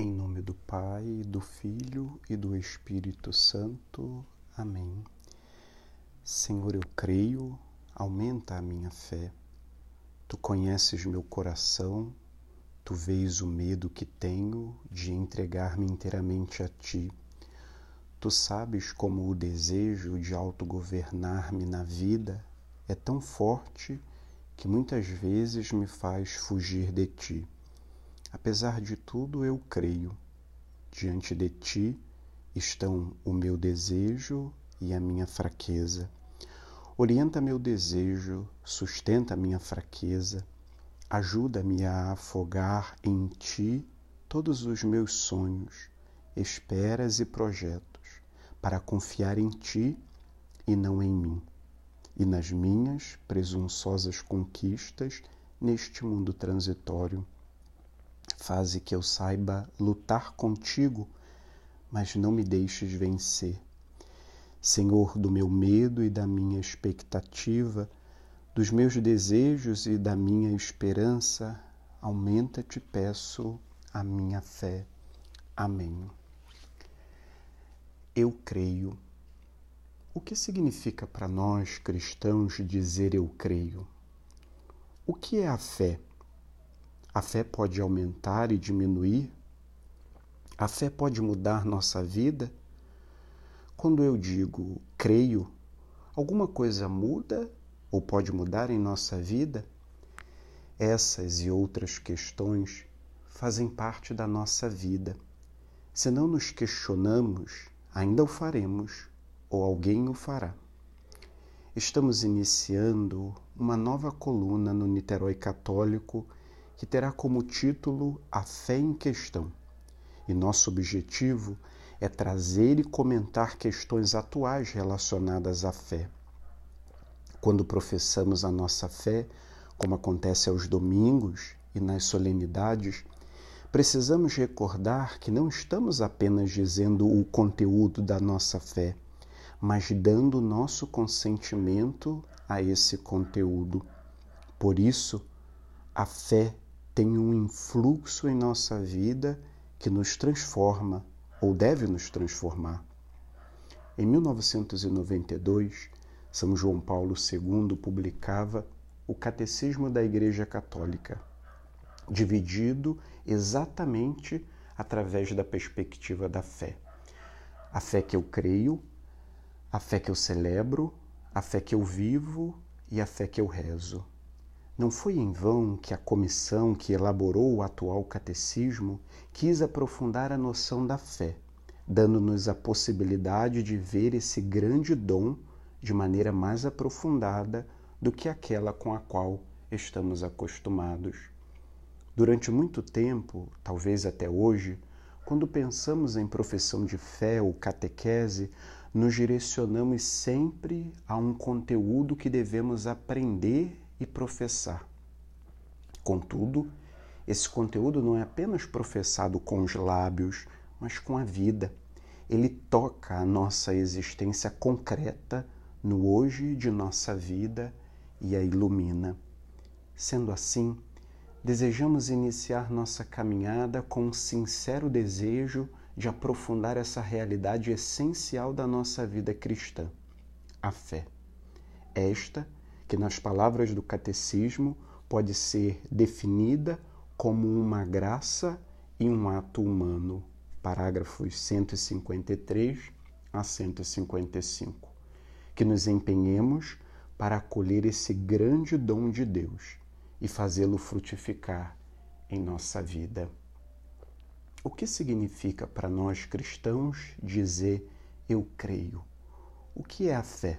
Em nome do Pai, do Filho e do Espírito Santo. Amém. Senhor, eu creio, aumenta a minha fé. Tu conheces meu coração, tu vês o medo que tenho de entregar-me inteiramente a ti. Tu sabes como o desejo de autogovernar-me na vida é tão forte que muitas vezes me faz fugir de ti. Apesar de tudo, eu creio. Diante de ti estão o meu desejo e a minha fraqueza. Orienta meu desejo, sustenta minha fraqueza, ajuda-me a afogar em ti todos os meus sonhos, esperas e projetos, para confiar em ti e não em mim, e nas minhas presunçosas conquistas neste mundo transitório Faze que eu saiba lutar contigo, mas não me deixes vencer. Senhor do meu medo e da minha expectativa, dos meus desejos e da minha esperança, aumenta, te peço, a minha fé. Amém. Eu creio. O que significa para nós cristãos dizer eu creio? O que é a fé? A fé pode aumentar e diminuir? A fé pode mudar nossa vida? Quando eu digo creio, alguma coisa muda ou pode mudar em nossa vida? Essas e outras questões fazem parte da nossa vida. Se não nos questionamos, ainda o faremos ou alguém o fará. Estamos iniciando uma nova coluna no Niterói Católico que terá como título A Fé em Questão. E nosso objetivo é trazer e comentar questões atuais relacionadas à fé. Quando professamos a nossa fé, como acontece aos domingos e nas solenidades, precisamos recordar que não estamos apenas dizendo o conteúdo da nossa fé, mas dando nosso consentimento a esse conteúdo. Por isso, a fé tem um influxo em nossa vida que nos transforma ou deve nos transformar. Em 1992, São João Paulo II publicava o Catecismo da Igreja Católica, dividido exatamente através da perspectiva da fé. A fé que eu creio, a fé que eu celebro, a fé que eu vivo e a fé que eu rezo. Não foi em vão que a comissão que elaborou o atual catecismo quis aprofundar a noção da fé, dando-nos a possibilidade de ver esse grande dom de maneira mais aprofundada do que aquela com a qual estamos acostumados. Durante muito tempo, talvez até hoje, quando pensamos em profissão de fé ou catequese, nos direcionamos sempre a um conteúdo que devemos aprender e professar. Contudo, esse conteúdo não é apenas professado com os lábios, mas com a vida. Ele toca a nossa existência concreta no hoje de nossa vida e a ilumina. Sendo assim, desejamos iniciar nossa caminhada com um sincero desejo de aprofundar essa realidade essencial da nossa vida cristã, a fé. Esta que nas palavras do catecismo pode ser definida como uma graça e um ato humano. Parágrafos 153 a 155. Que nos empenhemos para acolher esse grande dom de Deus e fazê-lo frutificar em nossa vida. O que significa para nós cristãos dizer eu creio? O que é a fé?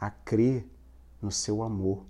a crer no seu amor,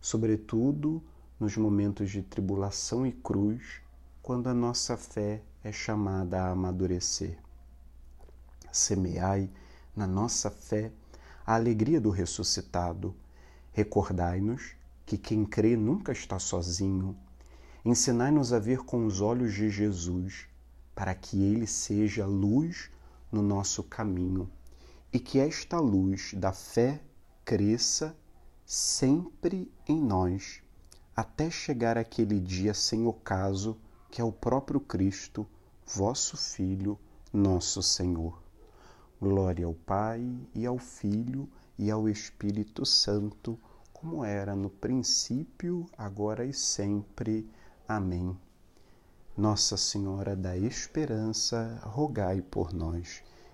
sobretudo nos momentos de tribulação e cruz, quando a nossa fé é chamada a amadurecer. Semeai na nossa fé a alegria do ressuscitado. Recordai-nos que quem crê nunca está sozinho. Ensinai-nos a ver com os olhos de Jesus, para que ele seja luz no nosso caminho e que esta luz da fé cresça sempre em nós, até chegar aquele dia sem ocaso que é o próprio Cristo, vosso Filho, nosso Senhor. Glória ao Pai e ao Filho e ao Espírito Santo, como era no princípio, agora e sempre. Amém. Nossa Senhora da Esperança, rogai por nós.